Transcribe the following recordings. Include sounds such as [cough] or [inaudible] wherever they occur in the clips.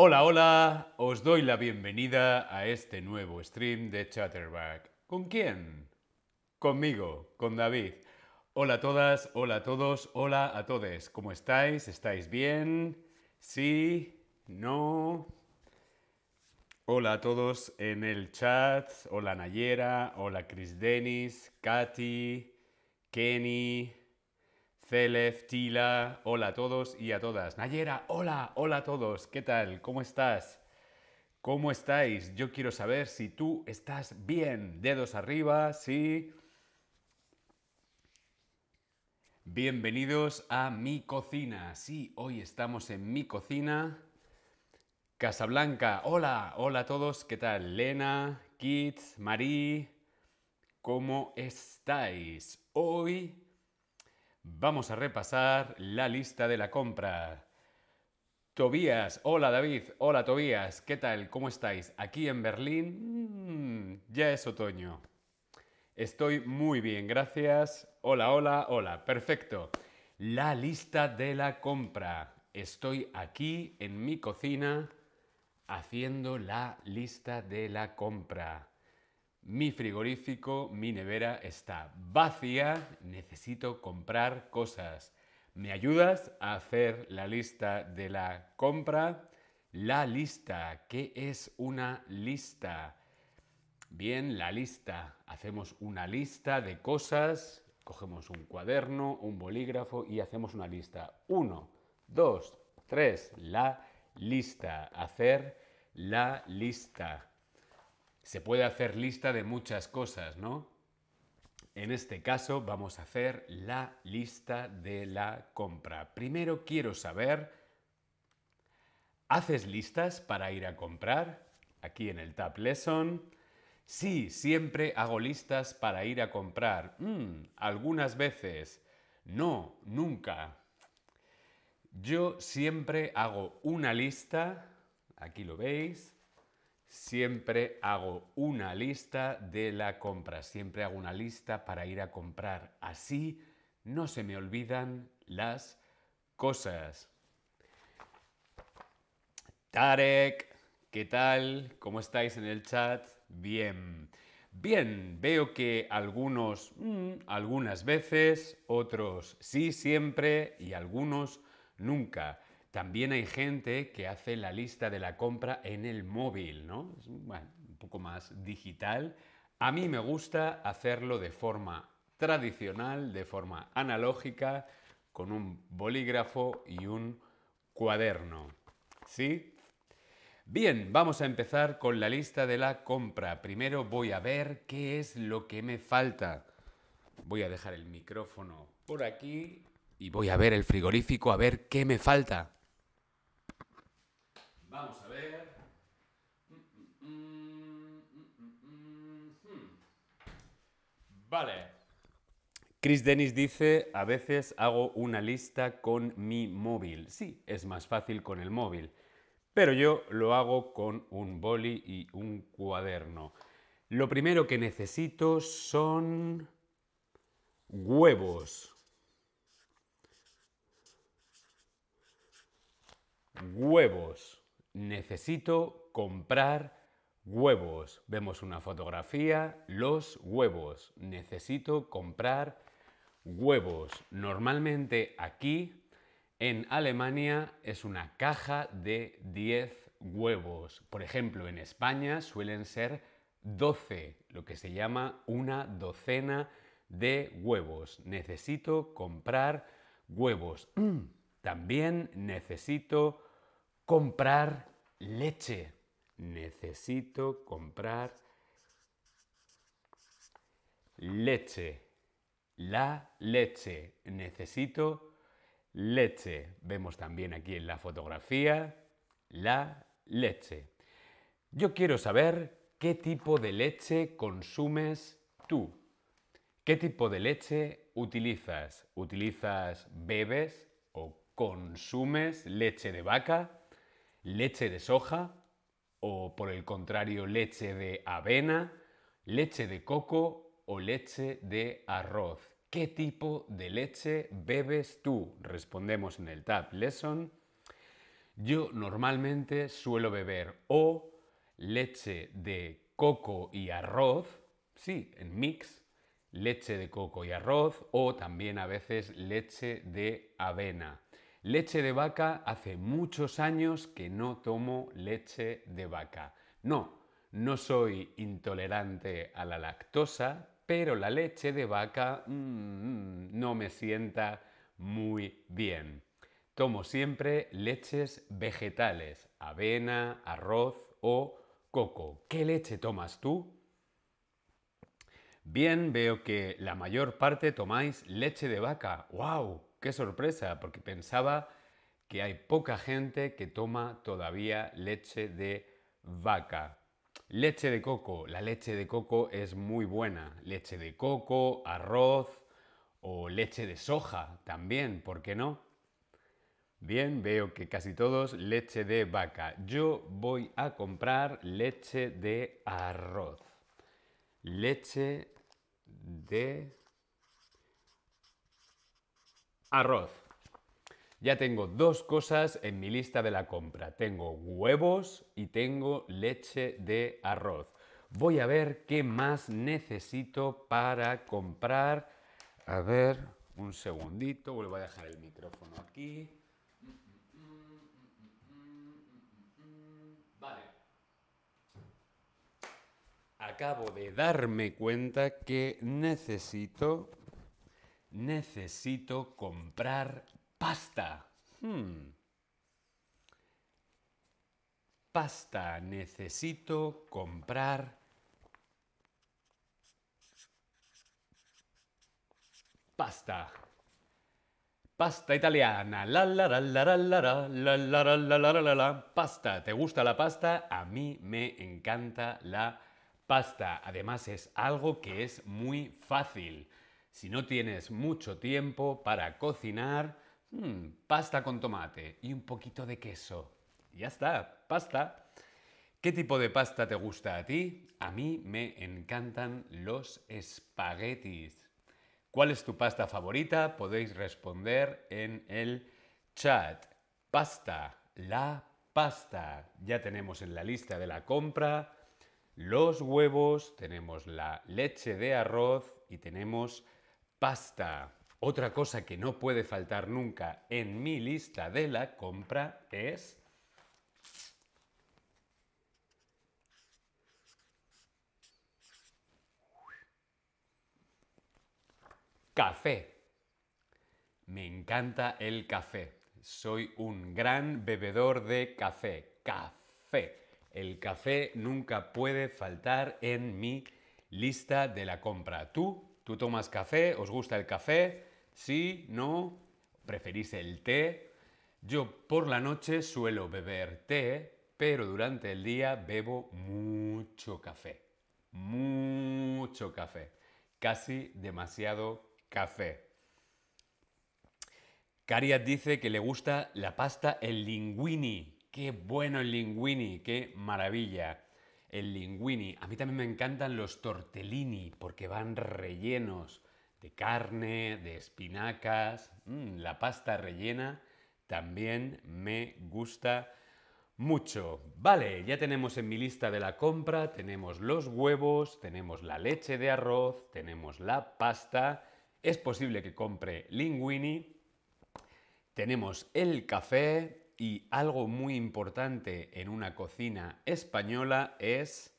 Hola, hola, os doy la bienvenida a este nuevo stream de Chatterback. ¿Con quién? Conmigo, con David. Hola a todas, hola a todos, hola a todos. ¿Cómo estáis? ¿Estáis bien? ¿Sí? ¿No? Hola a todos en el chat. Hola Nayera, hola Chris Dennis, Katy, Kenny, Celef, Tila, hola a todos y a todas. Nayera, hola, hola a todos. ¿Qué tal? ¿Cómo estás? ¿Cómo estáis? Yo quiero saber si tú estás bien. Dedos arriba, sí. Bienvenidos a mi cocina. Sí, hoy estamos en mi cocina. Casablanca, hola, hola a todos. ¿Qué tal? Lena, Kit, Marí, ¿cómo estáis? Hoy Vamos a repasar la lista de la compra. Tobías, hola David, hola Tobías, ¿qué tal? ¿Cómo estáis? Aquí en Berlín mm, ya es otoño. Estoy muy bien, gracias. Hola, hola, hola, perfecto. La lista de la compra. Estoy aquí en mi cocina haciendo la lista de la compra. Mi frigorífico, mi nevera está vacía, necesito comprar cosas. ¿Me ayudas a hacer la lista de la compra? La lista, ¿qué es una lista? Bien, la lista. Hacemos una lista de cosas, cogemos un cuaderno, un bolígrafo y hacemos una lista. Uno, dos, tres, la lista. Hacer la lista. Se puede hacer lista de muchas cosas, ¿no? En este caso vamos a hacer la lista de la compra. Primero quiero saber, ¿haces listas para ir a comprar? Aquí en el Tab Lesson. Sí, siempre hago listas para ir a comprar. Mm, algunas veces. No, nunca. Yo siempre hago una lista, aquí lo veis, Siempre hago una lista de la compra, siempre hago una lista para ir a comprar. Así no se me olvidan las cosas. Tarek, ¿qué tal? ¿Cómo estáis en el chat? Bien. Bien, veo que algunos mm, algunas veces, otros sí siempre y algunos nunca. También hay gente que hace la lista de la compra en el móvil, ¿no? Es un poco más digital. A mí me gusta hacerlo de forma tradicional, de forma analógica, con un bolígrafo y un cuaderno. ¿Sí? Bien, vamos a empezar con la lista de la compra. Primero voy a ver qué es lo que me falta. Voy a dejar el micrófono por aquí y voy a ver el frigorífico a ver qué me falta. Vamos a ver. Vale. Chris Dennis dice, a veces hago una lista con mi móvil. Sí, es más fácil con el móvil, pero yo lo hago con un boli y un cuaderno. Lo primero que necesito son huevos. Huevos necesito comprar huevos. Vemos una fotografía, los huevos. Necesito comprar huevos. Normalmente aquí en Alemania es una caja de 10 huevos. Por ejemplo, en España suelen ser 12, lo que se llama una docena de huevos. Necesito comprar huevos. [clears throat] También necesito comprar leche. Necesito comprar leche. La leche. Necesito leche. Vemos también aquí en la fotografía la leche. Yo quiero saber qué tipo de leche consumes tú. ¿Qué tipo de leche utilizas? ¿Utilizas, bebes o consumes leche de vaca? leche de soja o por el contrario leche de avena, leche de coco o leche de arroz. ¿Qué tipo de leche bebes tú? Respondemos en el Tab Lesson. Yo normalmente suelo beber o leche de coco y arroz, sí, en mix, leche de coco y arroz o también a veces leche de avena. Leche de vaca hace muchos años que no tomo leche de vaca. No, no soy intolerante a la lactosa, pero la leche de vaca mm, no me sienta muy bien. Tomo siempre leches vegetales, avena, arroz o coco. ¿Qué leche tomas tú? Bien, veo que la mayor parte tomáis leche de vaca. ¡Wow! ¡Qué sorpresa! Porque pensaba que hay poca gente que toma todavía leche de vaca. Leche de coco. La leche de coco es muy buena. Leche de coco, arroz o leche de soja también, ¿por qué no? Bien, veo que casi todos leche de vaca. Yo voy a comprar leche de arroz. Leche de arroz. Ya tengo dos cosas en mi lista de la compra. Tengo huevos y tengo leche de arroz. Voy a ver qué más necesito para comprar. A ver, un segundito, vuelvo a dejar el micrófono aquí. acabo de darme cuenta que necesito, necesito comprar pasta. Hmm. Pasta, necesito comprar pasta. Pasta italiana. La la la la la la la la la la la la Pasta. ¿Te gusta la pasta? A mí me encanta la Pasta, además, es algo que es muy fácil. Si no tienes mucho tiempo para cocinar, hmm, pasta con tomate y un poquito de queso. Ya está, pasta. ¿Qué tipo de pasta te gusta a ti? A mí me encantan los espaguetis. ¿Cuál es tu pasta favorita? Podéis responder en el chat. Pasta, la pasta. Ya tenemos en la lista de la compra los huevos, tenemos la leche de arroz y tenemos pasta. Otra cosa que no puede faltar nunca en mi lista de la compra es café. Me encanta el café. Soy un gran bebedor de café. Café. El café nunca puede faltar en mi lista de la compra. ¿Tú? ¿Tú tomas café? ¿Os gusta el café? ¿Sí? ¿No? ¿Preferís el té? Yo por la noche suelo beber té, pero durante el día bebo mucho café. Mucho café. Casi demasiado café. Cariat dice que le gusta la pasta el linguini. Qué bueno el linguini, qué maravilla. El linguini. A mí también me encantan los tortellini porque van rellenos de carne, de espinacas. Mm, la pasta rellena también me gusta mucho. Vale, ya tenemos en mi lista de la compra, tenemos los huevos, tenemos la leche de arroz, tenemos la pasta. Es posible que compre linguini. Tenemos el café, y algo muy importante en una cocina española es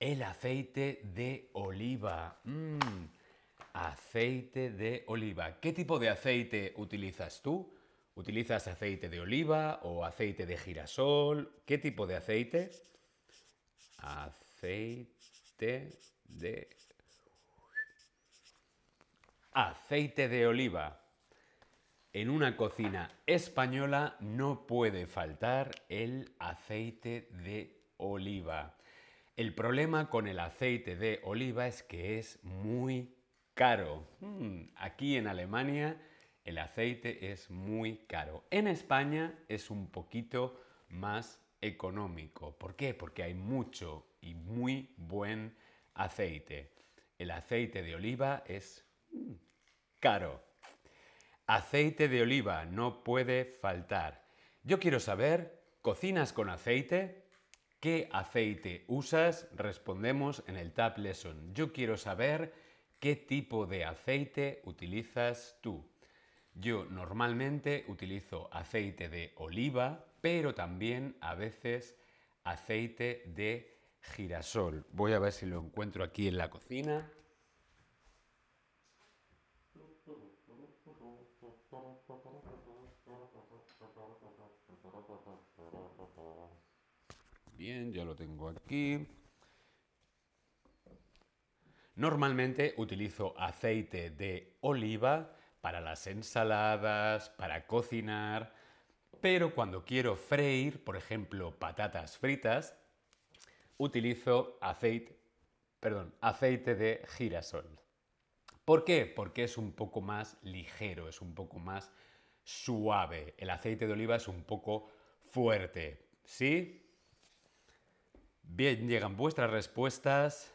el aceite de oliva. Mm, aceite de oliva. ¿Qué tipo de aceite utilizas tú? ¿Utilizas aceite de oliva o aceite de girasol? ¿Qué tipo de aceite? Aceite de... Aceite de oliva. En una cocina española no puede faltar el aceite de oliva. El problema con el aceite de oliva es que es muy caro. Hmm, aquí en Alemania el aceite es muy caro. En España es un poquito más económico. ¿Por qué? Porque hay mucho y muy buen aceite. El aceite de oliva es hmm, caro. Aceite de oliva no puede faltar. Yo quiero saber, ¿cocinas con aceite? ¿Qué aceite usas? Respondemos en el Tab Lesson. Yo quiero saber qué tipo de aceite utilizas tú. Yo normalmente utilizo aceite de oliva, pero también a veces aceite de girasol. Voy a ver si lo encuentro aquí en la cocina. Bien, ya lo tengo aquí. Normalmente utilizo aceite de oliva para las ensaladas, para cocinar, pero cuando quiero freír, por ejemplo, patatas fritas, utilizo aceite, perdón, aceite de girasol. ¿Por qué? Porque es un poco más ligero, es un poco más suave. El aceite de oliva es un poco fuerte. ¿Sí? Bien, llegan vuestras respuestas.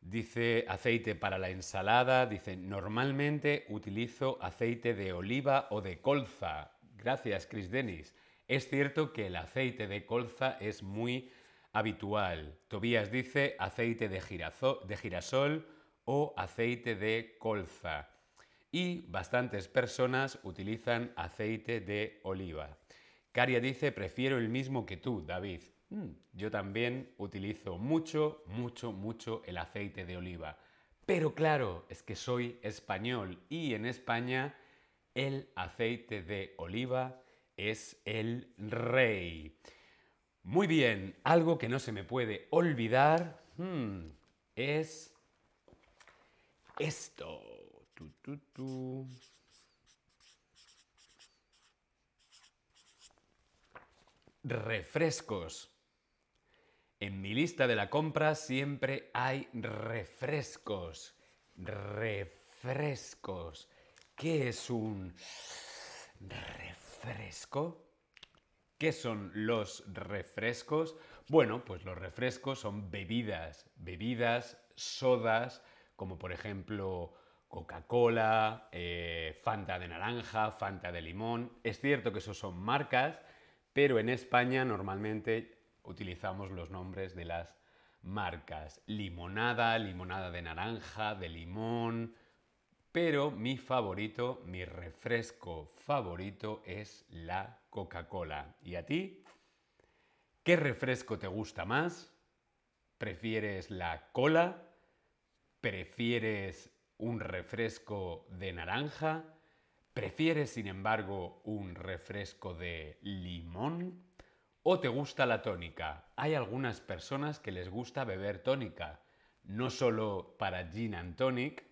Dice aceite para la ensalada. Dice, normalmente utilizo aceite de oliva o de colza. Gracias, Chris Dennis. Es cierto que el aceite de colza es muy habitual. Tobías dice aceite de, de girasol o aceite de colza. Y bastantes personas utilizan aceite de oliva. Caria dice, prefiero el mismo que tú, David. Mm, yo también utilizo mucho, mucho, mucho el aceite de oliva. Pero claro, es que soy español y en España el aceite de oliva es el rey. Muy bien, algo que no se me puede olvidar hmm, es esto. Refrescos. En mi lista de la compra siempre hay refrescos. Refrescos. ¿Qué es un refresco? ¿Qué son los refrescos? Bueno, pues los refrescos son bebidas, bebidas, sodas, como por ejemplo Coca-Cola, eh, Fanta de naranja, Fanta de limón. Es cierto que esos son marcas, pero en España normalmente utilizamos los nombres de las marcas. Limonada, limonada de naranja, de limón. Pero mi favorito, mi refresco favorito es la Coca-Cola. ¿Y a ti? ¿Qué refresco te gusta más? ¿Prefieres la cola? ¿Prefieres un refresco de naranja? ¿Prefieres, sin embargo, un refresco de limón? ¿O te gusta la tónica? Hay algunas personas que les gusta beber tónica, no solo para gin and tonic,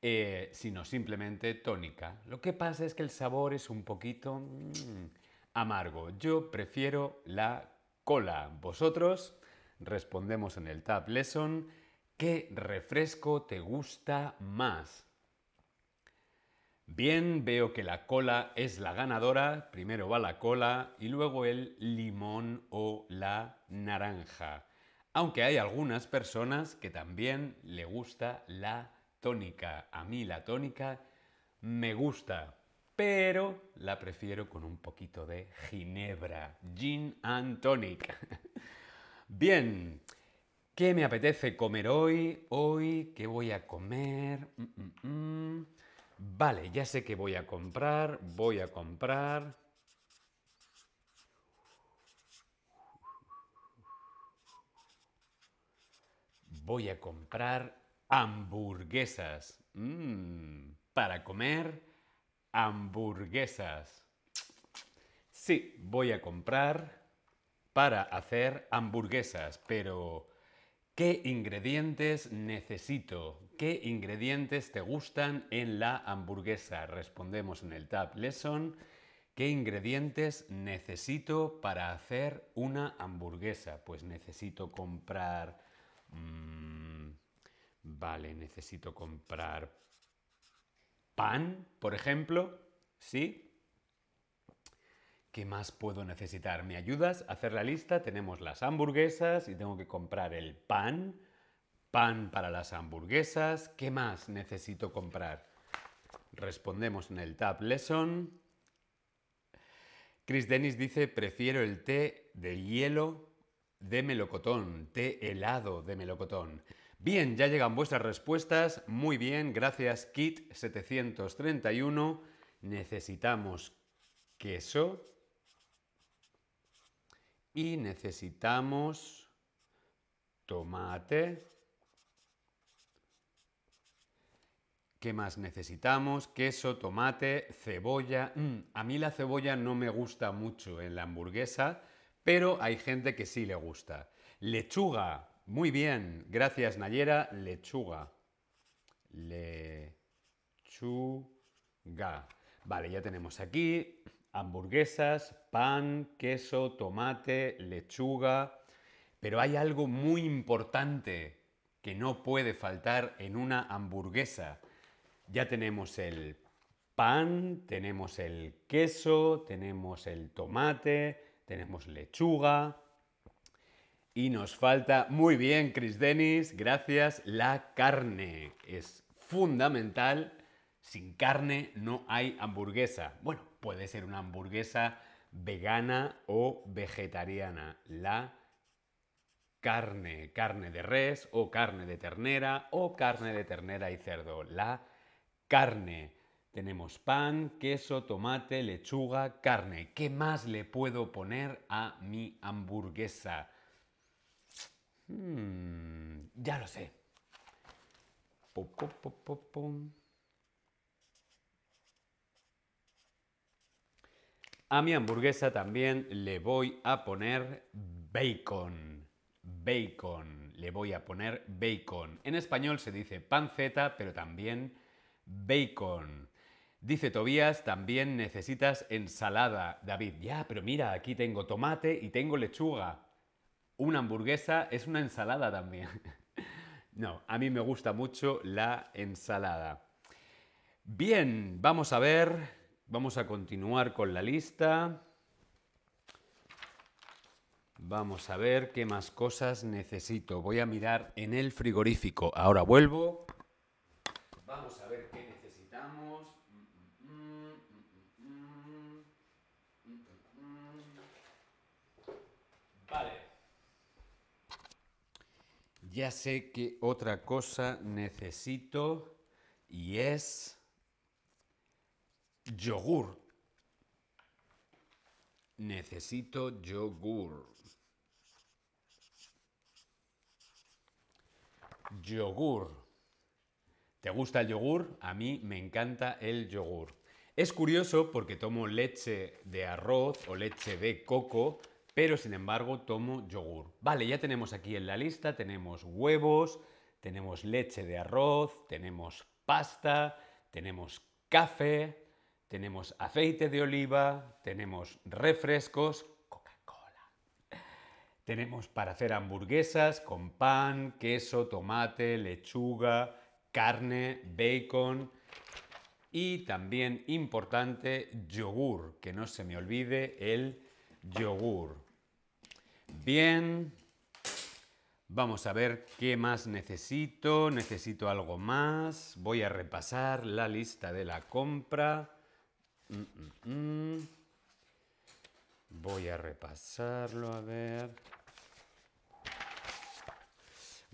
eh, sino simplemente tónica. Lo que pasa es que el sabor es un poquito mm, amargo. Yo prefiero la cola. Vosotros respondemos en el Tab Lesson. ¿Qué refresco te gusta más? Bien, veo que la cola es la ganadora. Primero va la cola y luego el limón o la naranja. Aunque hay algunas personas que también le gusta la tónica. A mí la tónica me gusta, pero la prefiero con un poquito de ginebra. Gin and tonic. [laughs] Bien, ¿qué me apetece comer hoy? Hoy, ¿qué voy a comer? Mm, mm, mm. Vale, ya sé que voy a comprar, voy a comprar. Voy a comprar hamburguesas. Mm, para comer hamburguesas. Sí, voy a comprar para hacer hamburguesas, pero ¿qué ingredientes necesito? ¿Qué ingredientes te gustan en la hamburguesa? Respondemos en el Tab Lesson. ¿Qué ingredientes necesito para hacer una hamburguesa? Pues necesito comprar... Mm, vale, necesito comprar pan, por ejemplo. ¿Sí? ¿Qué más puedo necesitar? ¿Me ayudas a hacer la lista? Tenemos las hamburguesas y tengo que comprar el pan pan para las hamburguesas. ¿Qué más necesito comprar? Respondemos en el Tab Lesson. Chris Dennis dice, prefiero el té de hielo de melocotón, té helado de melocotón. Bien, ya llegan vuestras respuestas. Muy bien, gracias Kit731. Necesitamos queso y necesitamos tomate. ¿Qué más necesitamos? Queso, tomate, cebolla. Mm, a mí la cebolla no me gusta mucho en la hamburguesa, pero hay gente que sí le gusta. Lechuga. Muy bien. Gracias, Nayera. Lechuga. Lechuga. Vale, ya tenemos aquí hamburguesas, pan, queso, tomate, lechuga. Pero hay algo muy importante que no puede faltar en una hamburguesa ya tenemos el pan, tenemos el queso, tenemos el tomate, tenemos lechuga. Y nos falta, muy bien, Chris Dennis, gracias, la carne. Es fundamental. Sin carne no hay hamburguesa. Bueno, puede ser una hamburguesa vegana o vegetariana. La carne, carne de res o carne de ternera o carne de ternera y cerdo. La carne. Tenemos pan, queso, tomate, lechuga, carne. ¿Qué más le puedo poner a mi hamburguesa? Hmm, ya lo sé. A mi hamburguesa también le voy a poner bacon. Bacon. Le voy a poner bacon. En español se dice panceta, pero también bacon. Dice Tobías, también necesitas ensalada. David, ya, pero mira, aquí tengo tomate y tengo lechuga. Una hamburguesa es una ensalada también. [laughs] no, a mí me gusta mucho la ensalada. Bien, vamos a ver, vamos a continuar con la lista. Vamos a ver qué más cosas necesito. Voy a mirar en el frigorífico. Ahora vuelvo. Vamos a ver qué necesitamos. Vale. Ya sé que otra cosa necesito y es yogur. Necesito yogur. Yogur. ¿Te gusta el yogur? A mí me encanta el yogur. Es curioso porque tomo leche de arroz o leche de coco, pero sin embargo tomo yogur. Vale, ya tenemos aquí en la lista, tenemos huevos, tenemos leche de arroz, tenemos pasta, tenemos café, tenemos aceite de oliva, tenemos refrescos, Coca-Cola. Tenemos para hacer hamburguesas con pan, queso, tomate, lechuga, carne, bacon y también importante yogur, que no se me olvide el yogur. Bien, vamos a ver qué más necesito. Necesito algo más. Voy a repasar la lista de la compra. Mm, mm, mm. Voy a repasarlo, a ver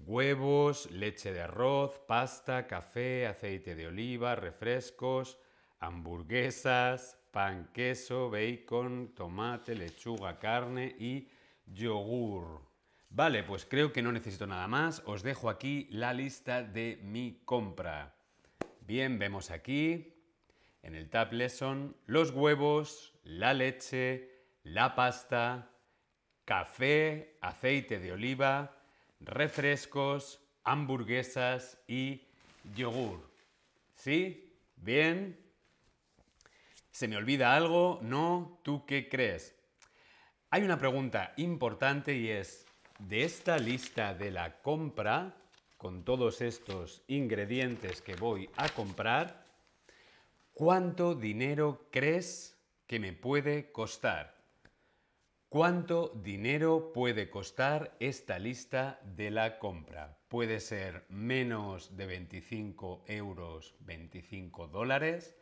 huevos, leche de arroz, pasta, café, aceite de oliva, refrescos, hamburguesas, pan, queso, bacon, tomate, lechuga, carne y yogur. Vale, pues creo que no necesito nada más. Os dejo aquí la lista de mi compra. Bien, vemos aquí en el Tab Lesson los huevos, la leche, la pasta, café, aceite de oliva, refrescos, hamburguesas y yogur. ¿Sí? ¿Bien? ¿Se me olvida algo? ¿No? ¿Tú qué crees? Hay una pregunta importante y es, de esta lista de la compra, con todos estos ingredientes que voy a comprar, ¿cuánto dinero crees que me puede costar? ¿Cuánto dinero puede costar esta lista de la compra? Puede ser menos de 25 euros, 25 dólares,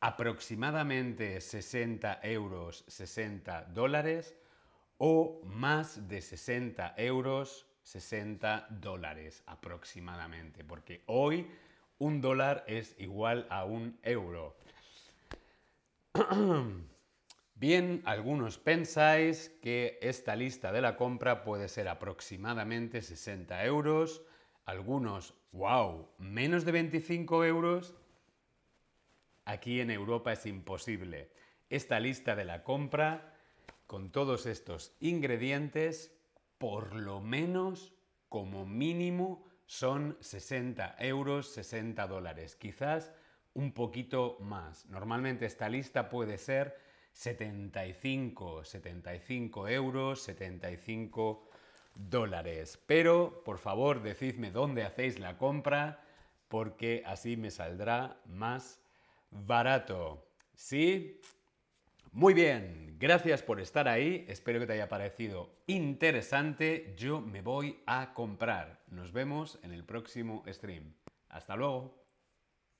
aproximadamente 60 euros, 60 dólares o más de 60 euros, 60 dólares aproximadamente, porque hoy un dólar es igual a un euro. [clears throat] Bien, algunos pensáis que esta lista de la compra puede ser aproximadamente 60 euros, algunos, wow, menos de 25 euros. Aquí en Europa es imposible. Esta lista de la compra, con todos estos ingredientes, por lo menos, como mínimo, son 60 euros, 60 dólares. Quizás un poquito más. Normalmente esta lista puede ser 75, 75 euros, 75 dólares. Pero, por favor, decidme dónde hacéis la compra porque así me saldrá más barato. ¿Sí? Muy bien, gracias por estar ahí, espero que te haya parecido interesante. Yo me voy a comprar. Nos vemos en el próximo stream. Hasta luego.